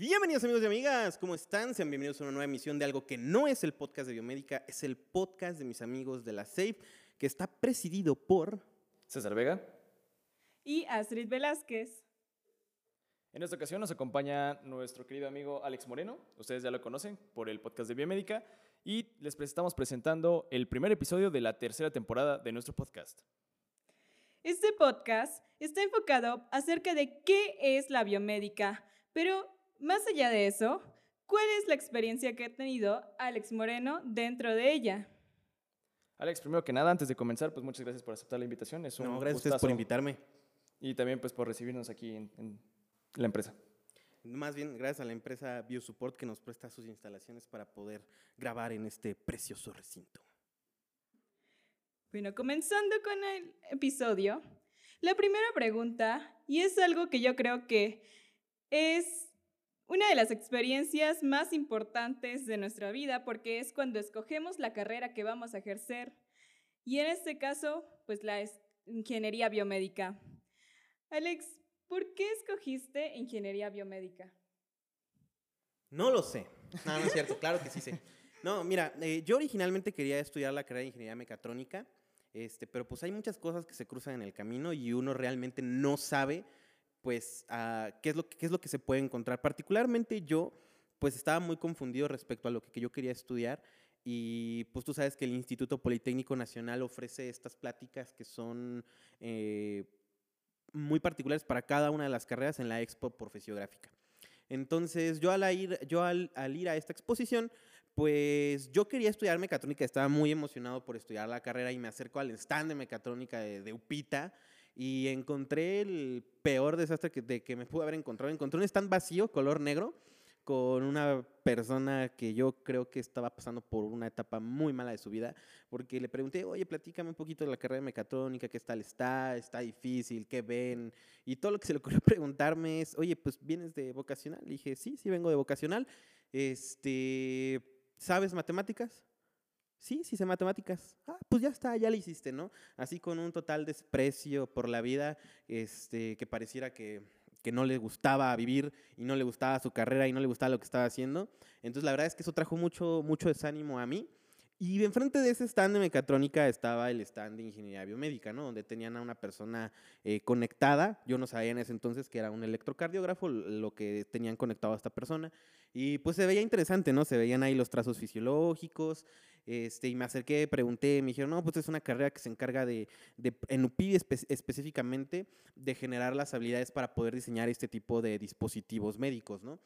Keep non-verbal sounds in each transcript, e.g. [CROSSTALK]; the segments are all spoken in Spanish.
Bienvenidos amigos y amigas, ¿cómo están? Sean bienvenidos a una nueva emisión de algo que no es el podcast de Biomédica, es el podcast de mis amigos de la SAFE, que está presidido por... César Vega. Y Astrid Velázquez. En esta ocasión nos acompaña nuestro querido amigo Alex Moreno, ustedes ya lo conocen por el podcast de Biomédica, y les estamos presentando el primer episodio de la tercera temporada de nuestro podcast. Este podcast está enfocado acerca de qué es la biomédica, pero más allá de eso, ¿cuál es la experiencia que ha tenido Alex Moreno dentro de ella? Alex, primero que nada, antes de comenzar, pues muchas gracias por aceptar la invitación. Es un no, gracias a ustedes por invitarme. Y también pues por recibirnos aquí en, la empresa. Más bien, gracias a la empresa BioSupport que nos presta sus instalaciones para poder grabar en este precioso recinto. Bueno, comenzando con el episodio, la primera pregunta, y es algo que yo creo que es una de las experiencias más importantes de nuestra vida porque es cuando escogemos la carrera que vamos a ejercer y en este caso, pues la ingeniería biomédica. Alex, ¿por qué escogiste ingeniería biomédica? No lo sé. No, no es cierto, claro que sí sé. No, mira, eh, yo originalmente quería estudiar la carrera de ingeniería mecatrónica, este, pero pues hay muchas cosas que se cruzan en el camino y uno realmente no sabe pues, qué, es lo, qué es lo que se puede encontrar. Particularmente yo, pues, estaba muy confundido respecto a lo que yo quería estudiar y pues tú sabes que el Instituto Politécnico Nacional ofrece estas pláticas que son eh, muy particulares para cada una de las carreras en la Expo Profesiográfica. Entonces yo al ir, yo al, ir a esta exposición, pues yo quería estudiar mecatrónica, estaba muy emocionado por estudiar la carrera y me acerco al stand de mecatrónica de, de UPITA y encontré el peor desastre que, de que me pude haber encontrado. Encontré un stand vacío, color negro, con una persona que yo creo que estaba pasando por una etapa muy mala de su vida, porque le pregunté, oye, platícame un poquito de la carrera de mecatrónica, qué tal está, está difícil, qué ven, y todo lo que se le ocurrió [LAUGHS] preguntarme es, oye, pues vienes de vocacional. Le dije, sí, sí vengo de vocacional. Este, ¿sabes matemáticas? Sí, sí sé matemáticas. Ah, pues ya está, ya le hiciste, ¿no? Así con un total desprecio por la vida, este, que pareciera que, que no le gustaba vivir y no le gustaba su carrera y no le gustaba lo que estaba haciendo. Entonces la verdad es que eso trajo mucho, mucho desánimo a mí. Y enfrente de ese stand de mecatrónica estaba el stand de ingeniería biomédica, ¿no? Donde tenían a una persona eh, conectada. Yo no sabía en ese entonces que era un electrocardiógrafo, lo que tenían conectado a esta persona. Y pues se veía interesante, ¿no? Se veían ahí los trazos fisiológicos. Este, y me acerqué, pregunté, me dijeron, no, pues es una carrera que se encarga de, de en UPI específicamente, de generar las habilidades para poder diseñar este tipo de dispositivos médicos, ¿no?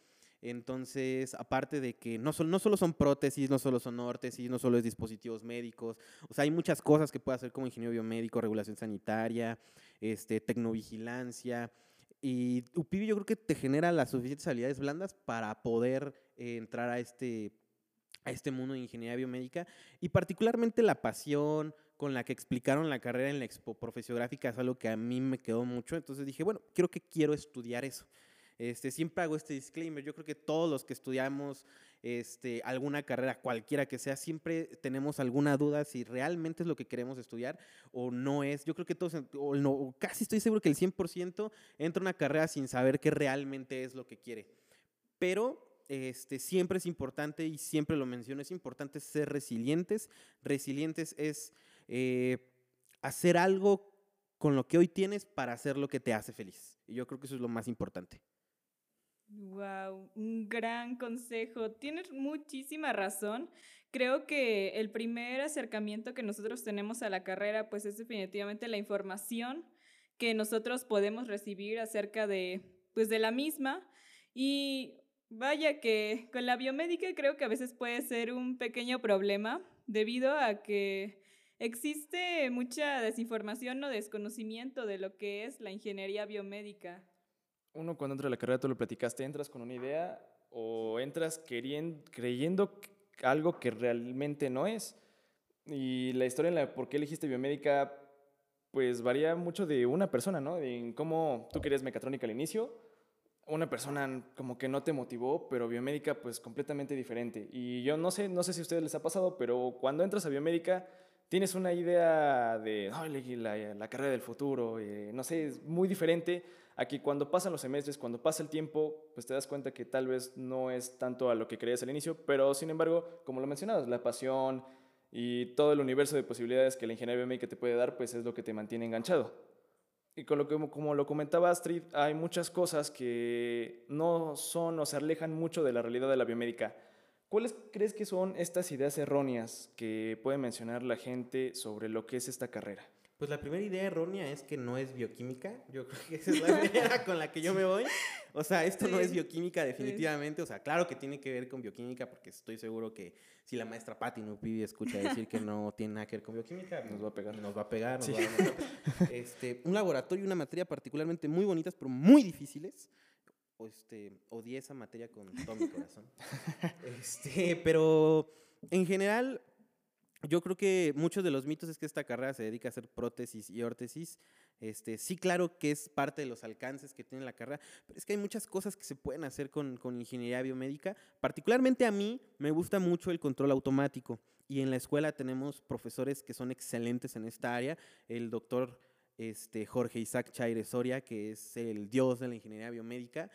Entonces, aparte de que no, no solo son prótesis, no solo son órtesis, no solo es dispositivos médicos, o sea, hay muchas cosas que puede hacer como ingeniero biomédico, regulación sanitaria, este, tecnovigilancia. Y UPIBI yo creo que te genera las suficientes habilidades blandas para poder eh, entrar a este, a este mundo de ingeniería biomédica y particularmente la pasión con la que explicaron la carrera en la expo profesiográfica es algo que a mí me quedó mucho. Entonces dije, bueno, creo que quiero estudiar eso. Este, siempre hago este disclaimer. Yo creo que todos los que estudiamos este, alguna carrera, cualquiera que sea, siempre tenemos alguna duda si realmente es lo que queremos estudiar o no es. Yo creo que todos, casi estoy seguro que el 100% entra a una carrera sin saber qué realmente es lo que quiere. Pero este, siempre es importante, y siempre lo menciono, es importante ser resilientes. Resilientes es eh, hacer algo con lo que hoy tienes para hacer lo que te hace feliz. Y yo creo que eso es lo más importante. Wow, un gran consejo. Tienes muchísima razón. Creo que el primer acercamiento que nosotros tenemos a la carrera, pues es definitivamente la información que nosotros podemos recibir acerca de, pues de la misma. Y vaya que con la biomédica creo que a veces puede ser un pequeño problema debido a que existe mucha desinformación o desconocimiento de lo que es la ingeniería biomédica uno cuando entra a la carrera, tú lo platicaste, entras con una idea o entras queriendo, creyendo algo que realmente no es. Y la historia en la por qué elegiste biomédica, pues varía mucho de una persona, ¿no? En cómo tú querías mecatrónica al inicio, una persona como que no te motivó, pero biomédica pues completamente diferente. Y yo no sé, no sé si a ustedes les ha pasado, pero cuando entras a biomédica tienes una idea de la, la, carrera del futuro, eh, no sé, es muy diferente a que cuando pasan los semestres, cuando pasa el tiempo, pues te das cuenta que tal vez no es tanto a lo que creías al inicio, pero sin embargo, como lo mencionabas, la pasión y todo el universo de posibilidades que la ingeniería biomédica te puede dar, pues es lo que te mantiene enganchado. Y con lo que, como lo comentaba Astrid, hay muchas cosas que no son o se alejan mucho de la realidad de la biomédica. ¿Cuáles crees que son estas ideas erróneas que puede mencionar la gente sobre lo que es esta carrera? Pues la primera idea errónea es que no es bioquímica. Yo creo que esa es la idea con la que yo me voy. O sea, esto no es bioquímica definitivamente. O sea, claro que tiene que ver con bioquímica porque estoy seguro que si la maestra Patti Nupivi escucha decir que no tiene nada que ver con bioquímica, nos va a pegar. Nos va a pegar. Nos va a este, un laboratorio y una materia particularmente muy bonitas, pero muy difíciles. Este, odié esa materia con todo mi corazón. [LAUGHS] Este, pero en general yo creo que muchos de los mitos es que esta carrera se dedica a hacer prótesis y órtesis. Este, sí, claro que es parte de los alcances que tiene la carrera, pero es que hay muchas cosas que se pueden hacer con, con ingeniería biomédica. Particularmente a mí me gusta mucho el control automático y en la escuela tenemos profesores que son excelentes en esta área. El doctor este, Jorge Isaac Chaire Soria, que es el dios de la ingeniería biomédica,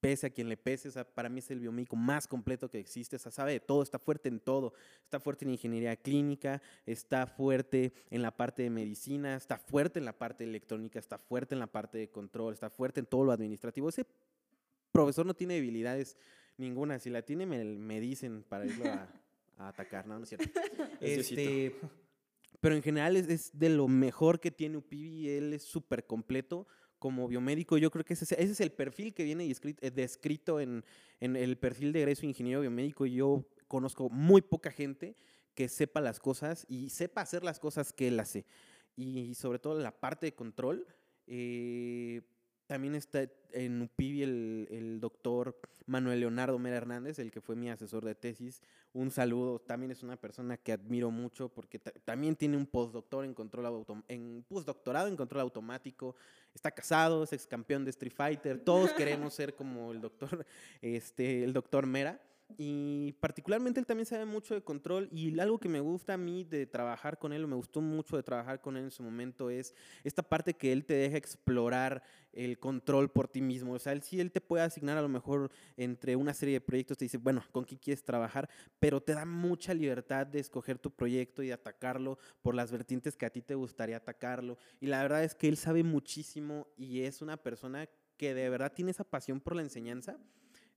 pese a quien le pese, o sea, para mí es el biomédico más completo que existe, o sea, sabe de todo, está fuerte en todo, está fuerte en ingeniería clínica, está fuerte en la parte de medicina, está fuerte en la parte electrónica, está fuerte en la parte de control, está fuerte en todo lo administrativo. Ese profesor no tiene debilidades ninguna, si la tiene me, dicen para irlo a, atacar, no, no es cierto. [LAUGHS] este, pero en general es, es, de lo mejor que tiene UPIBI, él es súper completo como biomédico, yo creo que ese, ese es el perfil que viene eh, descrito en, en el perfil de egreso ingeniero biomédico. Yo conozco muy poca gente que sepa las cosas y sepa hacer las cosas que él hace. Y sobre todo la parte de control. Eh, también está en UPIBI el, doctor Manuel Leonardo Mera Hernández, el que fue mi asesor de tesis. Un saludo. También es una persona que admiro mucho porque también tiene un postdoctor en control en postdoctorado en control automático. Está casado, es ex campeón de Street Fighter. Todos queremos ser como el doctor, [LAUGHS] este, el doctor Mera. Y particularmente él también sabe mucho de control y algo que me gusta a mí de trabajar con él, o me gustó mucho de trabajar con él en su momento, es esta parte que él te deja explorar el control por ti mismo. O sea, él sí, él te puede asignar a lo mejor entre una serie de proyectos, te dice, bueno, ¿con qué quieres trabajar? Pero te da mucha libertad de escoger tu proyecto y atacarlo por las vertientes que a ti te gustaría atacarlo. Y la verdad es que él sabe muchísimo y es una persona que de verdad tiene esa pasión por la enseñanza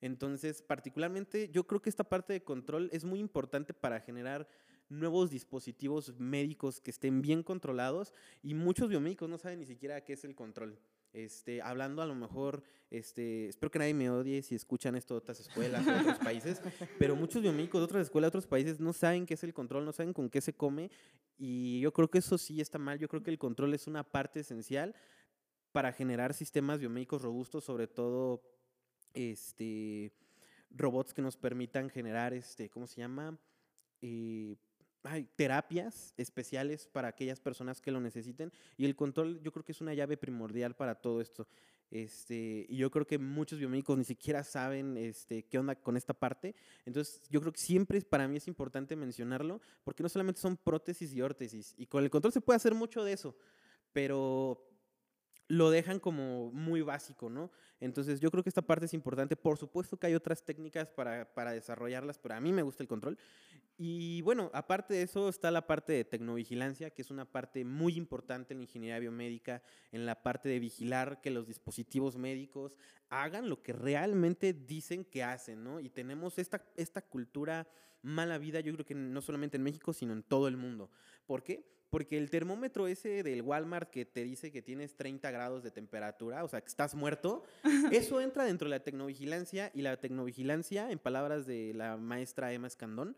entonces, particularmente, yo creo que esta parte de control es muy importante para generar nuevos dispositivos médicos que estén bien controlados y muchos biomédicos no saben ni siquiera qué es el control. Este, hablando a lo mejor, este, espero que nadie me odie si escuchan esto de otras escuelas de otros [LAUGHS] países, pero muchos biomédicos de otras escuelas de otros países no saben qué es el control, no saben con qué se come y yo creo que eso sí está mal, yo creo que el control es una parte esencial para generar sistemas biomédicos robustos, sobre todo este, robots que nos permitan generar, este, ¿cómo se llama? Eh, hay terapias especiales para aquellas personas que lo necesiten y el control yo creo que es una llave primordial para todo esto. Este, y yo creo que muchos biomédicos ni siquiera saben este, qué onda con esta parte. Entonces, yo creo que siempre para mí es importante mencionarlo, porque no solamente son prótesis y órtesis, y con el control se puede hacer mucho de eso, pero lo dejan como muy básico, ¿no? Entonces yo creo que esta parte es importante. Por supuesto que hay otras técnicas para, para, desarrollarlas, pero a mí me gusta el control. Y bueno, aparte de eso está la parte de tecnovigilancia, que es una parte muy importante en la ingeniería biomédica, en la parte de vigilar que los dispositivos médicos hagan lo que realmente dicen que hacen, ¿no? Y tenemos esta, esta cultura mala vida, yo creo que no solamente en México, sino en todo el mundo. ¿Por qué? Porque el termómetro ese del Walmart que te dice que tienes 30 grados de temperatura, o sea, que estás muerto, [LAUGHS] eso entra dentro de la tecnovigilancia y la tecnovigilancia, en palabras de la maestra Emma Escandón,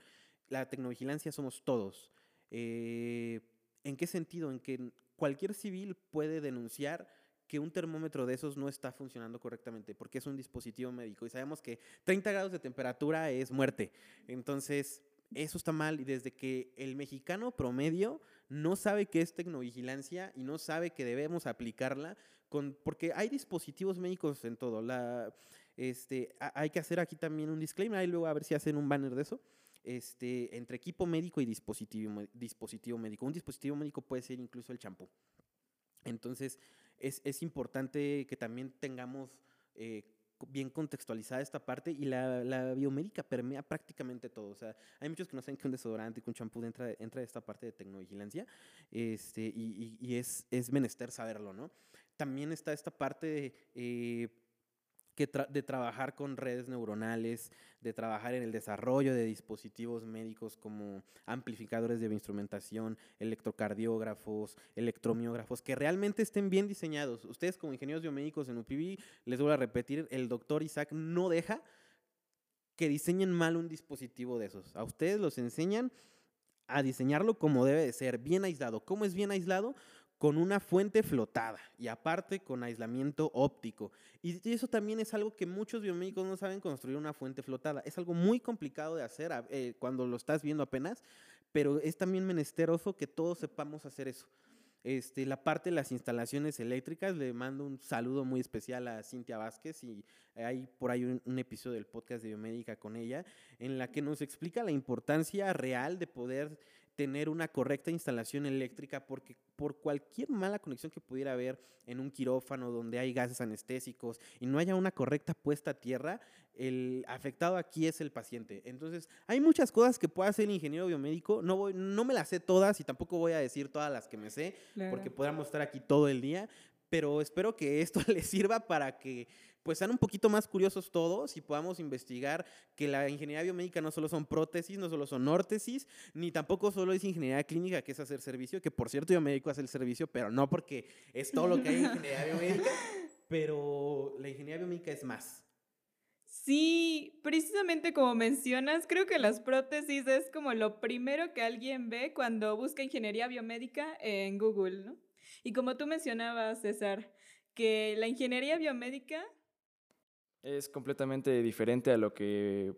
la tecnovigilancia somos todos. Eh, ¿En qué sentido? En que cualquier civil puede denunciar que un termómetro de esos no está funcionando correctamente, porque es un dispositivo médico y sabemos que 30 grados de temperatura es muerte. Entonces, eso está mal y desde que el mexicano promedio no sabe qué es tecnovigilancia y no sabe que debemos aplicarla, con, porque hay dispositivos médicos en todo. La, este, hay que hacer aquí también un disclaimer, y luego a ver si hacen un banner de eso. este, entre equipo médico y dispositivo, dispositivo médico. Un dispositivo médico puede ser incluso el champú. Entonces, es, es, importante que también tengamos eh, bien contextualizada esta parte y la, la, biomédica permea prácticamente todo. O sea, hay muchos que no saben que un desodorante, que un champú entra, entra de esta parte de tecnovigilancia este, y, y, y es, es menester saberlo, ¿no? También está esta parte de... Eh, de trabajar con redes neuronales, de trabajar en el desarrollo de dispositivos médicos como amplificadores de instrumentación, electrocardiógrafos, electromiógrafos, que realmente estén bien diseñados. Ustedes como ingenieros biomédicos en UPV, les voy a repetir, el doctor Isaac no deja que diseñen mal un dispositivo de esos. A ustedes los enseñan a diseñarlo como debe de ser, bien aislado. ¿Cómo es bien aislado? Con una fuente flotada y aparte con aislamiento óptico. Y eso también es algo que muchos biomédicos no saben construir una fuente flotada. Es algo muy complicado de hacer eh, cuando lo estás viendo apenas, pero es también menesteroso que todos sepamos hacer eso. Este, la parte de las instalaciones eléctricas, le mando un saludo muy especial a Cintia Vázquez y hay por ahí un, un, episodio del podcast de biomédica con ella en la que nos explica la importancia real de poder tener una correcta instalación eléctrica porque por cualquier mala conexión que pudiera haber en un quirófano donde hay gases anestésicos y no haya una correcta puesta a tierra, el afectado aquí es el paciente. Entonces, hay muchas cosas que puede hacer el ingeniero biomédico. No, voy, no me las sé todas y tampoco voy a decir todas las que me sé porque podríamos estar aquí todo el día, pero espero que esto [LAUGHS] les sirva para que pues sean un poquito más curiosos todos y podamos investigar que la ingeniería biomédica no solo son prótesis, no solo son órtesis, ni tampoco solo es ingeniería clínica, que es hacer servicio, que por cierto yo me dedico a hacer servicio, pero no porque es todo lo que hay en ingeniería biomédica, [LAUGHS] pero la ingeniería biomédica es más. Sí, precisamente como mencionas, creo que las prótesis es como lo primero que alguien ve cuando busca ingeniería biomédica en Google, ¿no? Y como tú mencionabas, César, que la ingeniería biomédica es completamente diferente a lo que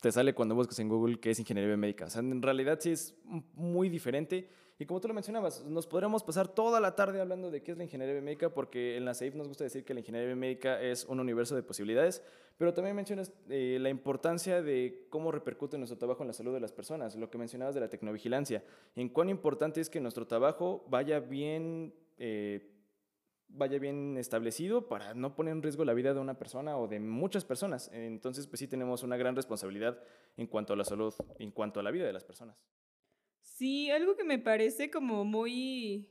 te sale cuando buscas en Google que es ingeniería biomédica. O sea, en realidad sí es muy diferente. Y como tú lo mencionabas, nos podríamos pasar toda la tarde hablando de qué es la ingeniería biomédica, porque en la SAIF nos gusta decir que la ingeniería biomédica es un universo de posibilidades, pero también mencionas eh, la importancia de cómo repercute nuestro trabajo en la salud de las personas, lo que mencionabas de la tecnovigilancia, en cuán importante es que nuestro trabajo vaya bien eh, vaya bien establecido para no poner en riesgo la vida de una persona o de muchas personas. Entonces, pues sí tenemos una gran responsabilidad en cuanto a la salud, en cuanto a la vida de las personas. Sí, algo que me parece como muy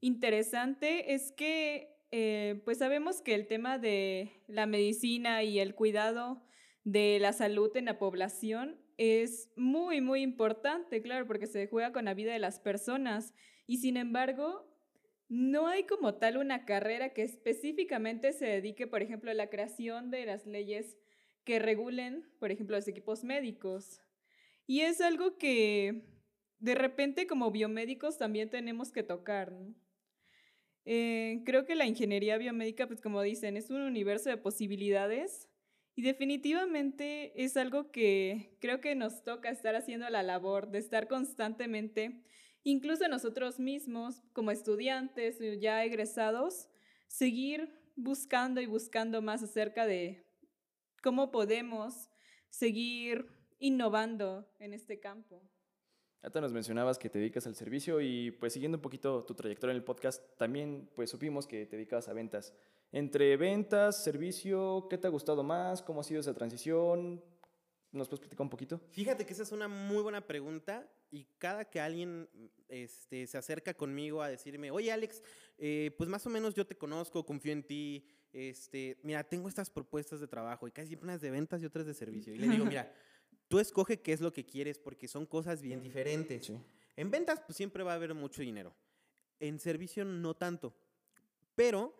interesante es que eh, pues sabemos que el tema de la medicina y el cuidado de la salud en la población es muy, muy importante, claro, porque se juega con la vida de las personas. Y sin embargo, no hay como tal una carrera que específicamente se dedique, por ejemplo, a la creación de las leyes que regulen, por ejemplo, los equipos médicos. Y es algo que de repente como biomédicos también tenemos que tocar. Eh, creo que la ingeniería biomédica, pues como dicen, es un universo de posibilidades y definitivamente es algo que creo que nos toca estar haciendo la labor de estar constantemente incluso nosotros mismos, como estudiantes ya egresados, seguir buscando y buscando más acerca de cómo podemos seguir innovando en este campo. Ahorita nos mencionabas que te dedicas al servicio y pues siguiendo un poquito tu trayectoria en el podcast, también pues supimos que te dedicabas a ventas. Entre ventas, servicio, ¿qué te ha gustado más? ¿Cómo ha sido esa transición? ¿Nos puedes platicar un poquito? Fíjate que esa es una muy buena pregunta y cada que alguien este, se acerca conmigo a decirme, oye Alex, eh, pues más o menos yo te conozco, confío en ti, este, mira, tengo estas propuestas de trabajo y casi siempre unas de ventas y otras de servicio. Y le digo, mira, tú escoge qué es lo que quieres porque son cosas bien diferentes. En ventas pues siempre va a haber mucho dinero. En servicio no tanto. Pero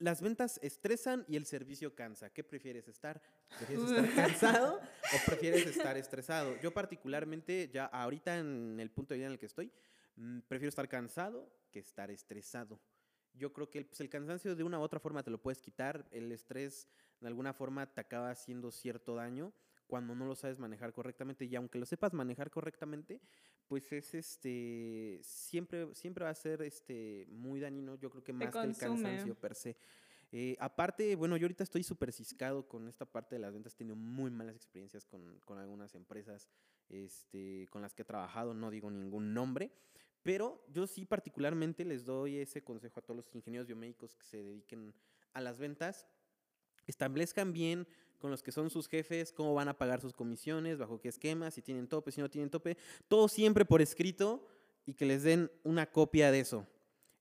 las ventas estresan y el servicio cansa. ¿Qué prefieres estar? ¿Prefieres estar [LAUGHS] cansado o prefieres estar estresado? Yo particularmente, ya ahorita en el punto de vida en el que estoy, mm, prefiero estar cansado que estar estresado. Yo creo que pues, el cansancio de una u otra forma te lo puedes quitar, el estrés de alguna forma te acaba haciendo cierto daño cuando no lo sabes manejar correctamente y aunque lo sepas manejar correctamente, pues es este siempre siempre va a ser este muy dañino, yo creo que más que el cansancio per se. Eh, aparte, bueno, yo ahorita estoy súper ciscado con esta parte de las ventas, he tenido muy malas experiencias con, con algunas empresas este, con las que he trabajado, no digo ningún nombre, pero yo sí particularmente les doy ese consejo a todos los ingenieros biomédicos que se dediquen a las ventas, establezcan bien con los que son sus jefes, cómo van a pagar sus comisiones, bajo qué esquema, si tienen tope, si no tienen tope, todo siempre por escrito y que les den una copia de eso.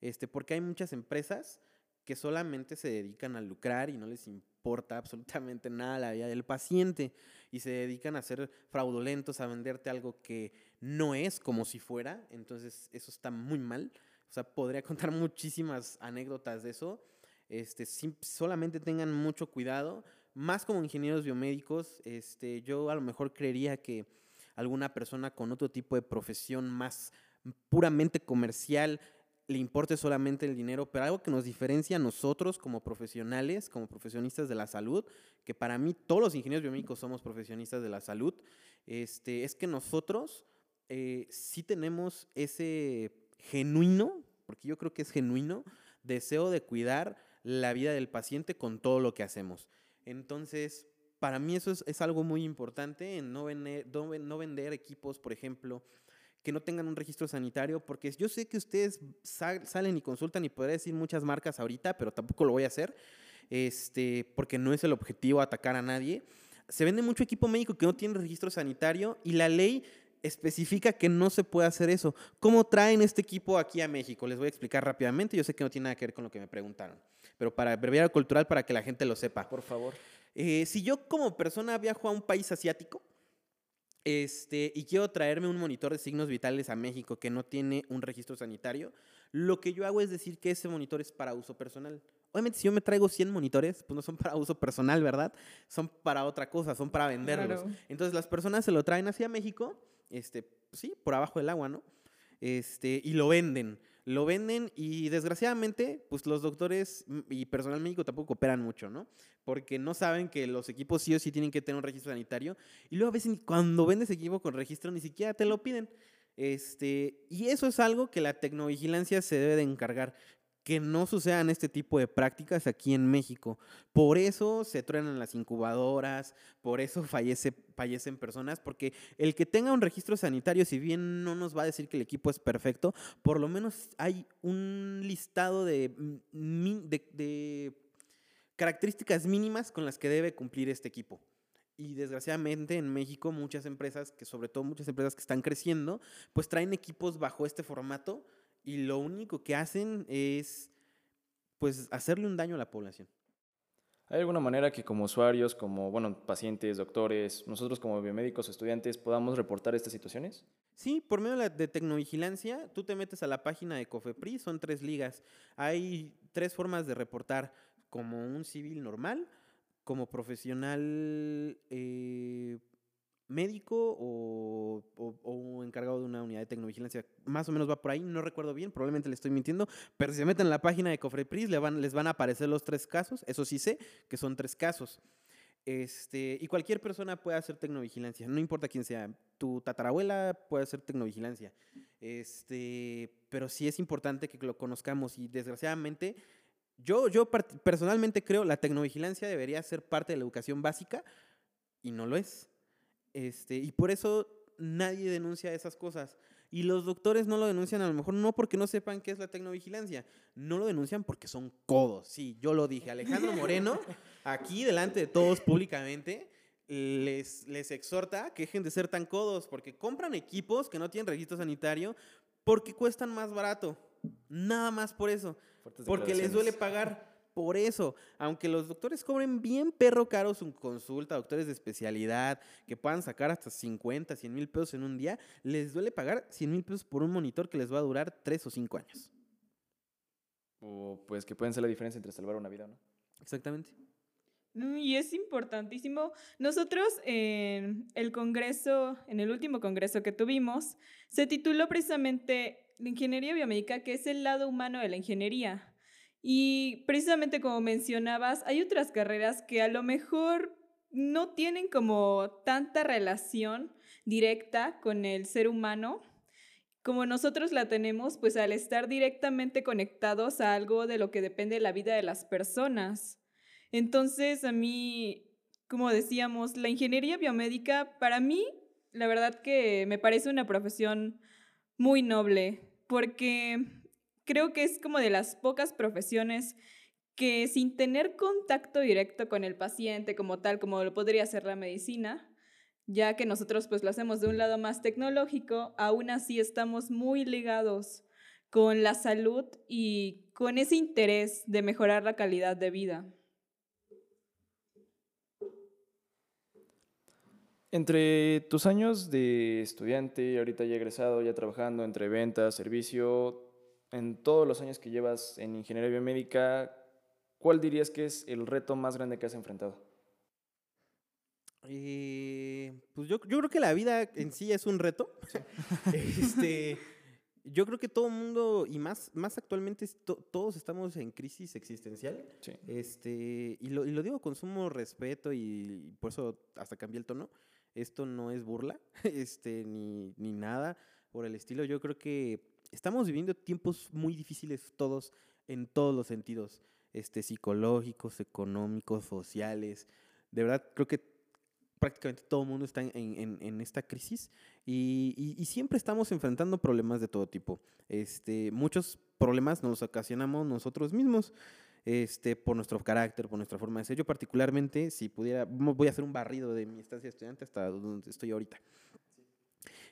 Este, porque hay muchas empresas que solamente se dedican a lucrar y no les importa [LAUGHS] absolutamente nada la vida del paciente y se dedican a ser fraudulentos, a venderte algo que no es como si fuera, entonces eso está muy mal. O sea, podría [LAUGHS] contar muchísimas anécdotas de eso. Este, solamente tengan mucho cuidado, más como ingenieros biomédicos, este, yo a lo mejor creería que alguna persona con otro tipo de profesión más puramente comercial le importe solamente el dinero, pero algo que nos diferencia a nosotros como profesionales, como profesionistas de la salud, que para mí todos los ingenieros biomédicos somos profesionistas de la salud, este, es que nosotros eh, sí tenemos ese genuino, porque yo creo que es genuino, deseo de cuidar la vida del paciente con todo lo que hacemos. Entonces, para mí eso es, algo muy importante, en no vender, equipos, por ejemplo, que no tengan un registro sanitario, porque yo sé que ustedes salen y consultan y podría decir muchas marcas ahorita, pero tampoco lo voy a hacer, este, porque no es el objetivo atacar a nadie. Se vende mucho equipo médico que no tiene registro sanitario y la ley especifica que no se puede hacer eso. ¿Cómo traen este equipo aquí a México? Les voy a explicar rápidamente. Yo sé que no tiene nada que ver con lo que me preguntaron, pero para breviario cultural para que la gente lo sepa. Por favor. Eh, si yo como persona viajo a un país asiático, este, y quiero traerme un monitor de signos vitales a México que no tiene un registro sanitario, lo que yo hago es decir que ese monitor es para uso personal. Obviamente, si yo me traigo 100 monitores, pues no son para uso personal, ¿verdad? Son para otra cosa, son para venderlos. Entonces, las personas se lo traen hacia México, este, pues sí, por abajo del agua, ¿no? Este, y lo venden lo venden y desgraciadamente, pues los doctores y personal médico tampoco cooperan mucho, ¿no? Porque no saben que los equipos sí o sí tienen que tener un registro sanitario y luego a veces cuando vendes equipo con registro ni siquiera te lo piden. Este, y eso es algo que la tecnovigilancia se debe de encargar que no sucedan este tipo de prácticas aquí en México. Por eso se truenan las incubadoras, por eso fallece, fallecen personas, porque el que tenga un registro sanitario, si bien no nos va a decir que el equipo es perfecto, por lo menos hay un listado de, de características mínimas con las que debe cumplir este equipo. Y desgraciadamente en México muchas empresas, que sobre todo muchas empresas que están creciendo, pues traen equipos bajo este formato y lo único que hacen es pues hacerle un daño a la población. ¿Hay alguna manera que como usuarios, como bueno, pacientes, doctores, nosotros como biomédicos, estudiantes, podamos reportar estas situaciones? Sí, por medio de, tecnovigilancia, tú te metes a la página de COFEPRI, son tres ligas. Hay tres formas de reportar, como un civil normal, como profesional eh, médico o, encargado de una unidad de tecnovigilancia. Más o menos va por ahí, no recuerdo bien, probablemente le estoy mintiendo, pero si se meten en la página de Cofrepris les van, les van a aparecer los tres casos, eso sí sé, que son tres casos. Este, y cualquier persona puede hacer tecnovigilancia, no importa quién sea. Tu tatarabuela puede hacer tecnovigilancia. Este, pero sí es importante que lo conozcamos y desgraciadamente yo, yo personalmente creo la tecnovigilancia debería ser parte de la educación básica y no lo es. Este, y por eso nadie denuncia esas cosas. Y los doctores no lo denuncian a lo mejor no porque no sepan qué es la tecnovigilancia, no lo denuncian porque son codos. Sí, yo lo dije. Alejandro Moreno, aquí delante de todos públicamente, les, les exhorta que dejen de ser tan codos porque compran equipos que no tienen registro sanitario porque cuestan más barato. Nada más por eso. Porque les duele pagar por eso, aunque los doctores cobren bien perro caro su consulta, doctores de especialidad, que puedan sacar hasta 50, 100 mil pesos en un día, les duele pagar 100 mil pesos por un monitor que les va a durar 3 o 5 años. O pues que pueden ser la diferencia entre salvar una vida, ¿no? Exactamente. Y es importantísimo. Nosotros en el Congreso, en el último Congreso que tuvimos, se tituló precisamente la Ingeniería Biomédica, que es el lado humano de la ingeniería. Y precisamente como mencionabas, hay otras carreras que a lo mejor no tienen como tanta relación directa con el ser humano como nosotros la tenemos, pues al estar directamente conectados a algo de lo que depende la vida de las personas. Entonces, a mí, como decíamos, la ingeniería biomédica para mí La verdad que me parece una profesión muy noble, porque creo que es como de las pocas profesiones que sin tener contacto directo con el paciente como tal, como lo podría ser la medicina, ya que nosotros pues lo hacemos de un lado más tecnológico, aún así estamos muy ligados con la salud y con ese interés de mejorar la calidad de vida. Entre tus años de estudiante, ahorita ya egresado, ya trabajando entre ventas, servicio, en todos los años que llevas en ingeniería biomédica, ¿cuál dirías que es el reto más grande que has enfrentado? Eh, pues yo, yo, creo que la vida en sí es un reto. [LAUGHS] este, yo creo que todo el mundo, y más, más actualmente, todos estamos en crisis existencial. Este, y lo, y, lo, digo con sumo respeto y, por eso hasta cambié el tono. Esto no es burla, [LAUGHS] este, ni, ni nada por el estilo. Yo creo que estamos viviendo tiempos muy difíciles todos, en todos los sentidos, este, psicológicos, económicos, sociales. De verdad, creo que prácticamente todo el mundo está en, esta crisis y, siempre estamos enfrentando problemas de todo tipo. Este, muchos problemas nos los ocasionamos nosotros mismos. Este, por nuestro carácter, por nuestra forma de ser. Yo particularmente, si pudiera, voy a hacer un barrido de mi estancia de estudiante hasta donde estoy ahorita.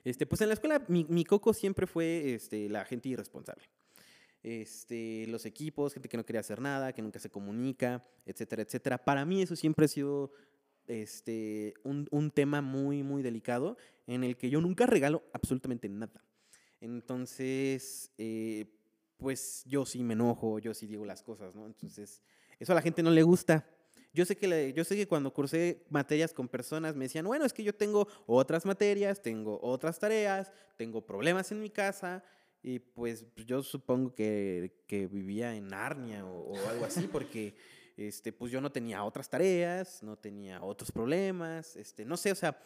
Este, pues en la escuela mi, coco siempre fue este, la gente irresponsable. Este, los equipos, gente que no quería hacer nada, que nunca se comunica, etcétera, etcétera. Para mí eso siempre ha sido este, un, tema muy, muy delicado en el que yo nunca regalo absolutamente nada. Entonces, eh, pues yo sí me enojo, yo sí digo las cosas, ¿no? Entonces, eso a la gente no le gusta. Yo sé que, yo sé que cuando cursé materias con personas me decían, bueno, es que yo tengo otras materias, tengo otras tareas, tengo problemas en mi casa, y pues yo supongo que, que vivía en Narnia o, o algo así, porque este, pues yo no tenía otras tareas, no tenía otros problemas, este, no sé, o sea,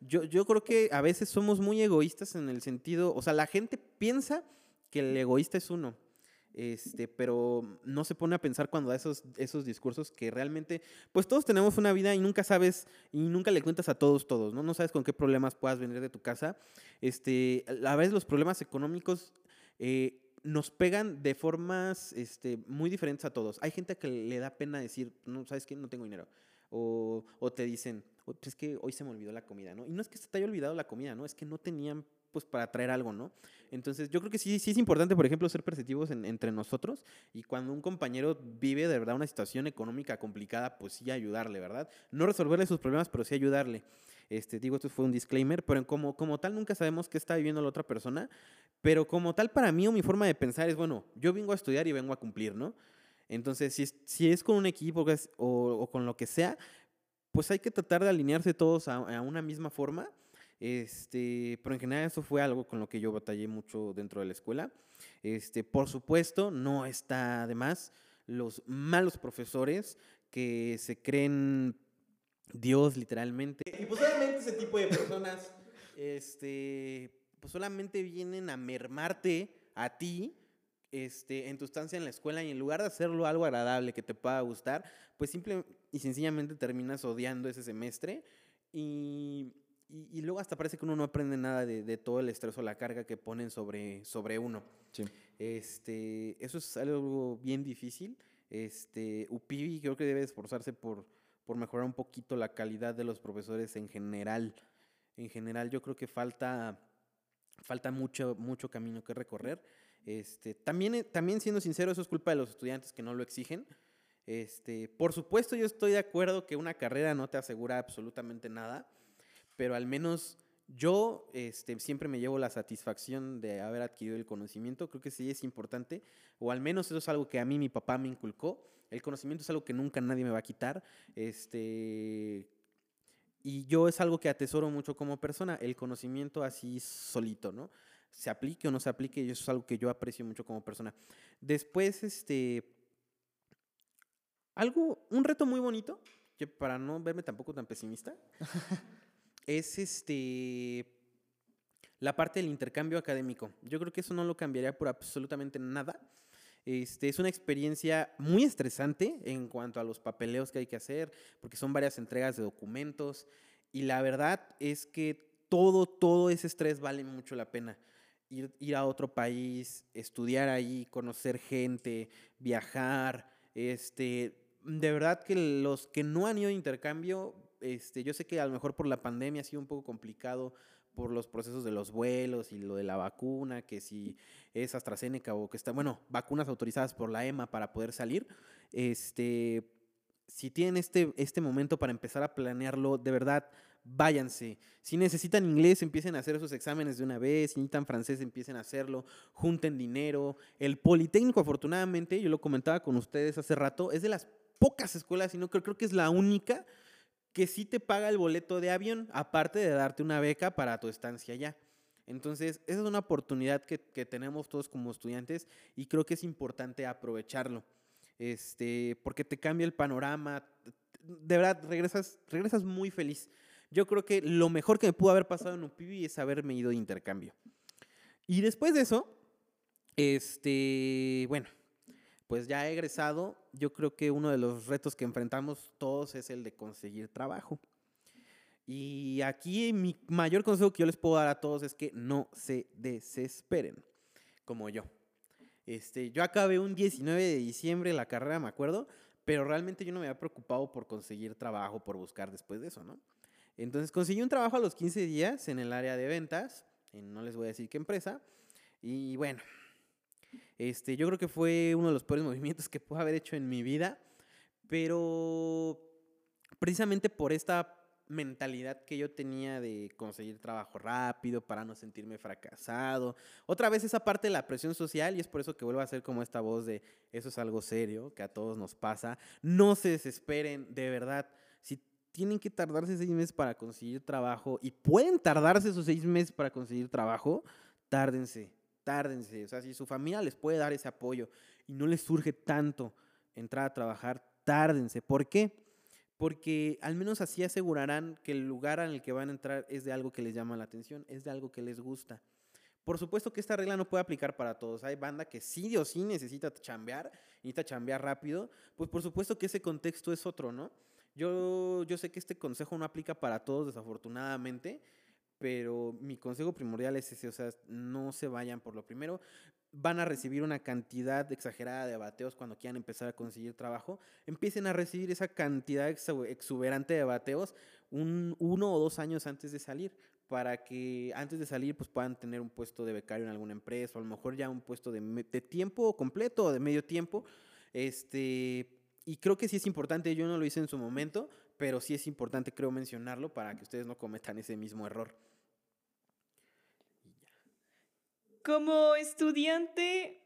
yo, yo creo que a veces somos muy egoístas en el sentido, o sea, la gente piensa que el egoísta es uno, este, pero no se pone a pensar cuando da esos, esos discursos que realmente, pues todos tenemos una vida y nunca sabes y nunca le cuentas a todos todos, ¿no? No sabes con qué problemas puedas venir de tu casa. Este, a veces los problemas económicos eh, nos pegan de formas este, muy diferentes a todos. Hay gente que le da pena decir, no, ¿sabes qué? No tengo dinero. O, o te dicen, pues es que hoy se me olvidó la comida, ¿no? Y no es que se te haya olvidado la comida, ¿no? Es que no tenían pues para traer algo, ¿no? Entonces yo creo que sí, sí es importante, por ejemplo, ser perceptivos entre nosotros y cuando un compañero vive de verdad una situación económica complicada, pues sí ayudarle, ¿verdad? No resolverle sus problemas, pero sí ayudarle. Este, digo, esto fue un disclaimer, pero como, como tal nunca sabemos qué está viviendo la otra persona, pero como tal para mí o mi forma de pensar es, bueno, yo vengo a estudiar y vengo a cumplir, ¿no? Entonces, si es, si es con un equipo o, con lo que sea, pues hay que tratar de alinearse todos a, a, una misma forma. Este, pero en general eso fue algo con lo que yo batallé mucho dentro de la escuela. Este, por supuesto, no está de más los malos profesores que se creen Dios literalmente. Y pues obviamente ese tipo de personas, [LAUGHS] este, pues solamente vienen a mermarte a ti, este, en tu estancia en la escuela y en lugar de hacerlo algo agradable que te pueda gustar, pues simple y sencillamente terminas odiando ese semestre y, y, luego hasta parece que uno no aprende nada de, de, todo el estrés o la carga que ponen sobre, sobre uno. Sí. Este, eso es algo bien difícil. Este, UPIBI creo que debe esforzarse por por mejorar un poquito la calidad de los profesores en general. En general yo creo que falta, falta mucho, mucho camino que recorrer. Este, también, eh, también siendo sincero, eso es culpa de los estudiantes que no lo exigen. Este, por supuesto, yo estoy de acuerdo que una carrera no te asegura absolutamente nada, pero al menos yo este, siempre me llevo la satisfacción de haber adquirido el conocimiento. Creo que sí es importante, o al menos eso es algo que a mí mi papá me inculcó. El conocimiento es algo que nunca nadie me va a quitar. Este, y yo es algo que atesoro mucho como persona, el conocimiento así solito, ¿no? Se aplique o no se aplique, eso es algo que yo aprecio mucho como persona. Después, este, algo, un reto muy bonito, para no verme tampoco tan pesimista, [LAUGHS] es este, la parte del intercambio académico. Yo creo que eso no lo cambiaría por absolutamente nada. Este, es una experiencia muy estresante en cuanto a los papeleos que hay que hacer, porque son varias entregas de documentos. Y la verdad es que todo, todo ese estrés vale mucho la pena. Ir, ir a otro país, estudiar ahí, conocer gente, viajar, este, de verdad que los que no han ido a intercambio, este, yo sé que a lo mejor por la pandemia ha sido un poco complicado por los procesos de los vuelos y lo de la vacuna, que si es AstraZeneca o que está, bueno, vacunas autorizadas por la EMA para poder salir, este, si tienen este, este momento para empezar a planearlo, de verdad, váyanse. Si necesitan inglés, empiecen a hacer esos exámenes de una vez. Si necesitan francés, empiecen a hacerlo. Junten dinero. El Politécnico, afortunadamente, yo lo comentaba con ustedes hace rato, es de las pocas escuelas, y no creo, creo que es la única que sí te paga el boleto de avión, aparte de darte una beca para tu estancia allá. Entonces, esa es una oportunidad que, que tenemos todos como estudiantes y creo que es importante aprovecharlo. Este, porque te cambia el panorama. De verdad, regresas, regresas muy feliz. Yo creo que lo mejor que me pudo haber pasado en UPIBI es haberme ido de intercambio. Y después de eso, este, bueno, pues ya he egresado, yo creo que uno de los retos que enfrentamos todos es el de conseguir trabajo. Y aquí mi mayor consejo que yo les puedo dar a todos es que no se desesperen, como yo. Este, yo acabé un 19 de diciembre la carrera, me acuerdo, pero realmente yo no me había preocupado por conseguir trabajo, por buscar después de eso, ¿no? Entonces conseguí un trabajo a los 15 días en el área de ventas, no les voy a decir qué empresa, y bueno, este, yo creo que fue uno de los peores [LAUGHS] movimientos que pude haber hecho en mi vida, pero precisamente por esta mentalidad que yo tenía de conseguir trabajo rápido para no sentirme fracasado. Otra vez esa parte de la presión social y es por eso que vuelvo a hacer como esta voz de eso es algo serio, que a todos nos pasa. No se desesperen, de verdad. Si tienen que tardarse seis meses para conseguir trabajo y pueden tardarse esos seis meses para conseguir trabajo, tárdense, tárdense. O sea, si su familia les puede dar ese apoyo y no les surge tanto entrar a trabajar, tárdense. ¿Por qué? Porque al menos así asegurarán que el lugar en el que van a entrar es de algo que les llama la atención, es de algo que les gusta. Por supuesto que esta regla no puede aplicar para todos. Hay banda que sí o sí necesita chambear, necesita chambear rápido. Pues por supuesto que ese contexto es otro, ¿no? Yo, yo sé que este consejo no aplica para todos, desafortunadamente, pero mi consejo primordial es ese, o sea, no se vayan por lo primero. Van a recibir una cantidad exagerada de bateos cuando quieran empezar a conseguir trabajo. Empiecen a recibir esa cantidad exuberante de bateos un, uno o dos años antes de salir, para que antes de salir pues puedan tener un puesto de becario en alguna empresa, o a lo mejor ya un puesto de, de tiempo completo o de medio tiempo. Este, y creo que sí es importante, yo no lo hice en su momento, pero sí es importante, creo, mencionarlo para que ustedes no cometan ese mismo error. Como estudiante,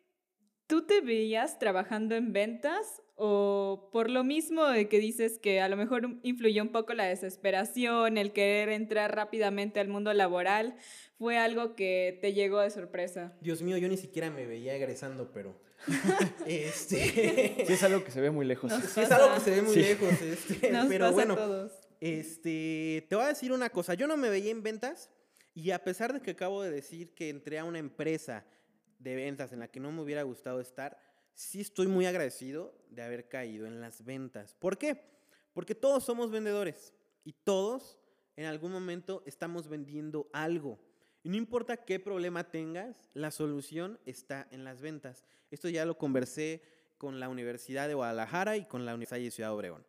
¿tú te veías trabajando en ventas o por lo mismo de que dices que a lo mejor influyó un poco la desesperación, el querer entrar rápidamente al mundo laboral, fue algo que te llegó de sorpresa? Dios mío, yo ni siquiera me veía egresando, pero [LAUGHS] este... Sí, es algo que se ve muy lejos. sí, es algo que se ve muy lejos. Este, Nos pero pasa bueno, a todos. este, te voy a decir una cosa. Yo no me veía en ventas y a pesar de que acabo de decir que entré a una empresa de ventas en la que no me hubiera gustado estar, sí estoy muy agradecido de haber caído en las ventas. ¿Por qué? Porque todos somos vendedores y todos en algún momento estamos vendiendo algo. Y no importa qué problema tengas, la solución está en las ventas. Esto ya lo conversé con la Universidad de Guadalajara y con la Universidad de Ciudad Obregón.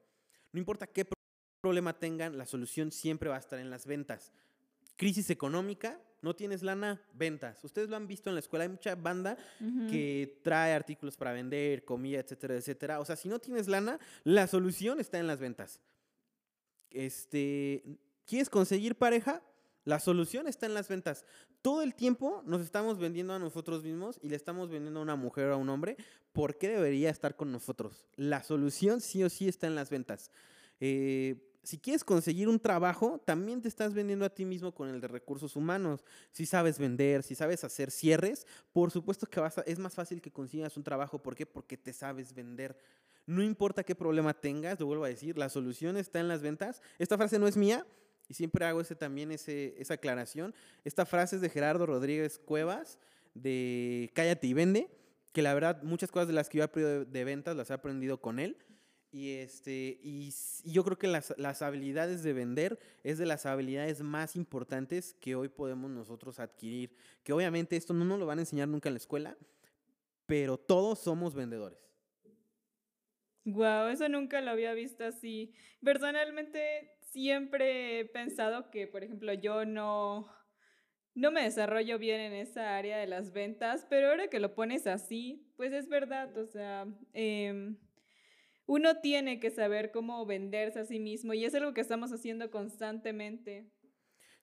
No importa qué pro- problema tengan, la solución siempre va a estar en las ventas. Crisis económica, no tienes lana, ventas. Ustedes lo han visto en la escuela, hay mucha banda que trae artículos para vender, comida, etcétera, etcétera. O sea, si no tienes lana, la solución está en las ventas. Este, ¿quieres conseguir pareja? La solución está en las ventas. Todo el tiempo nos estamos vendiendo a nosotros mismos y le estamos vendiendo a una mujer o a un hombre. ¿Por qué debería estar con nosotros? La solución sí o sí está en las ventas. Eh, si quieres conseguir un trabajo, también te estás vendiendo a ti mismo con el de recursos humanos. Si sabes vender, si sabes hacer cierres, por supuesto que vas a- es más fácil que consigas un trabajo. ¿Por qué? Porque te sabes vender. No importa qué problema tengas, lo vuelvo a decir, la solución está en las ventas. Esta frase no es mía y siempre hago ese, también ese, esa aclaración. Esta frase es de Gerardo Rodríguez Cuevas, de Cállate y Vende, que la verdad muchas cosas de las que yo de, de ventas las he aprendido con él. Y, este, y, yo creo que las, las, habilidades de vender es de las habilidades más importantes que hoy podemos nosotros adquirir. Que obviamente esto no nos lo van a enseñar nunca en la escuela, pero todos somos vendedores. Wow, eso nunca lo había visto así. Personalmente siempre he pensado que, por ejemplo, yo no, no me desarrollo bien en esa área de las ventas, pero ahora que lo pones así, pues es verdad, o sea, em, uno tiene que saber cómo venderse a sí mismo y es algo que estamos haciendo constantemente.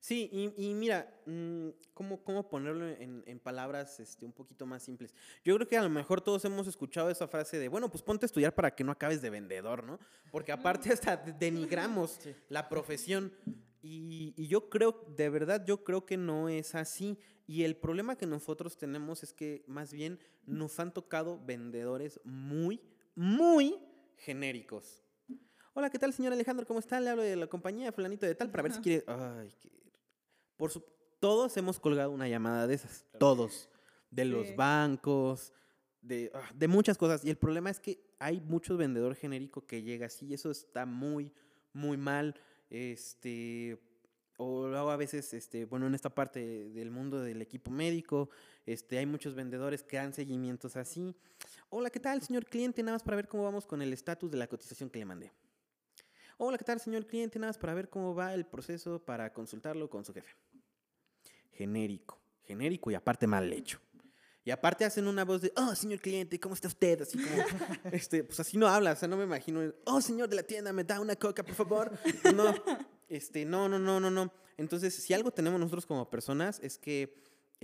Sí, y, mira, mm, ¿cómo, cómo ponerlo en, en, palabras este, un poquito más simples? Yo creo que a lo mejor todos hemos escuchado esa frase de, bueno, pues ponte a estudiar para que no acabes de vendedor, ¿no? Porque aparte hasta denigramos la profesión. Y, y, yo creo, de verdad, yo creo que no es así. Y el problema que nosotros tenemos es que más bien nos han tocado vendedores muy, muy genéricos. Hola, ¿qué tal, señor Alejandro? ¿Cómo está? Le hablo de la compañía fulanito de tal para ver si quiere... Ay, Por su... Todos hemos colgado una llamada de esas. Todos. De los bancos, de, ah, de muchas cosas. Y el problema es que hay mucho vendedor genérico que llega así y eso está muy, muy mal. Este o luego a veces, este, bueno, en esta parte del mundo del equipo médico, este, hay muchos vendedores que dan seguimientos así. Hola, ¿qué tal, señor cliente? Nada más para ver cómo vamos con el estatus de la cotización que le mandé. Hola, ¿qué tal, señor cliente? Nada más para ver cómo va el proceso para consultarlo con su jefe. Genérico, genérico y aparte mal hecho. Y aparte hacen una voz de, oh, señor cliente, ¿cómo está usted? Así como, [LAUGHS] este, pues así no habla, o sea, no me imagino, oh, señor de la tienda, ¿me da una coca, por favor? No, este, no, no, no, no, no. Entonces, si algo tenemos nosotros como personas es que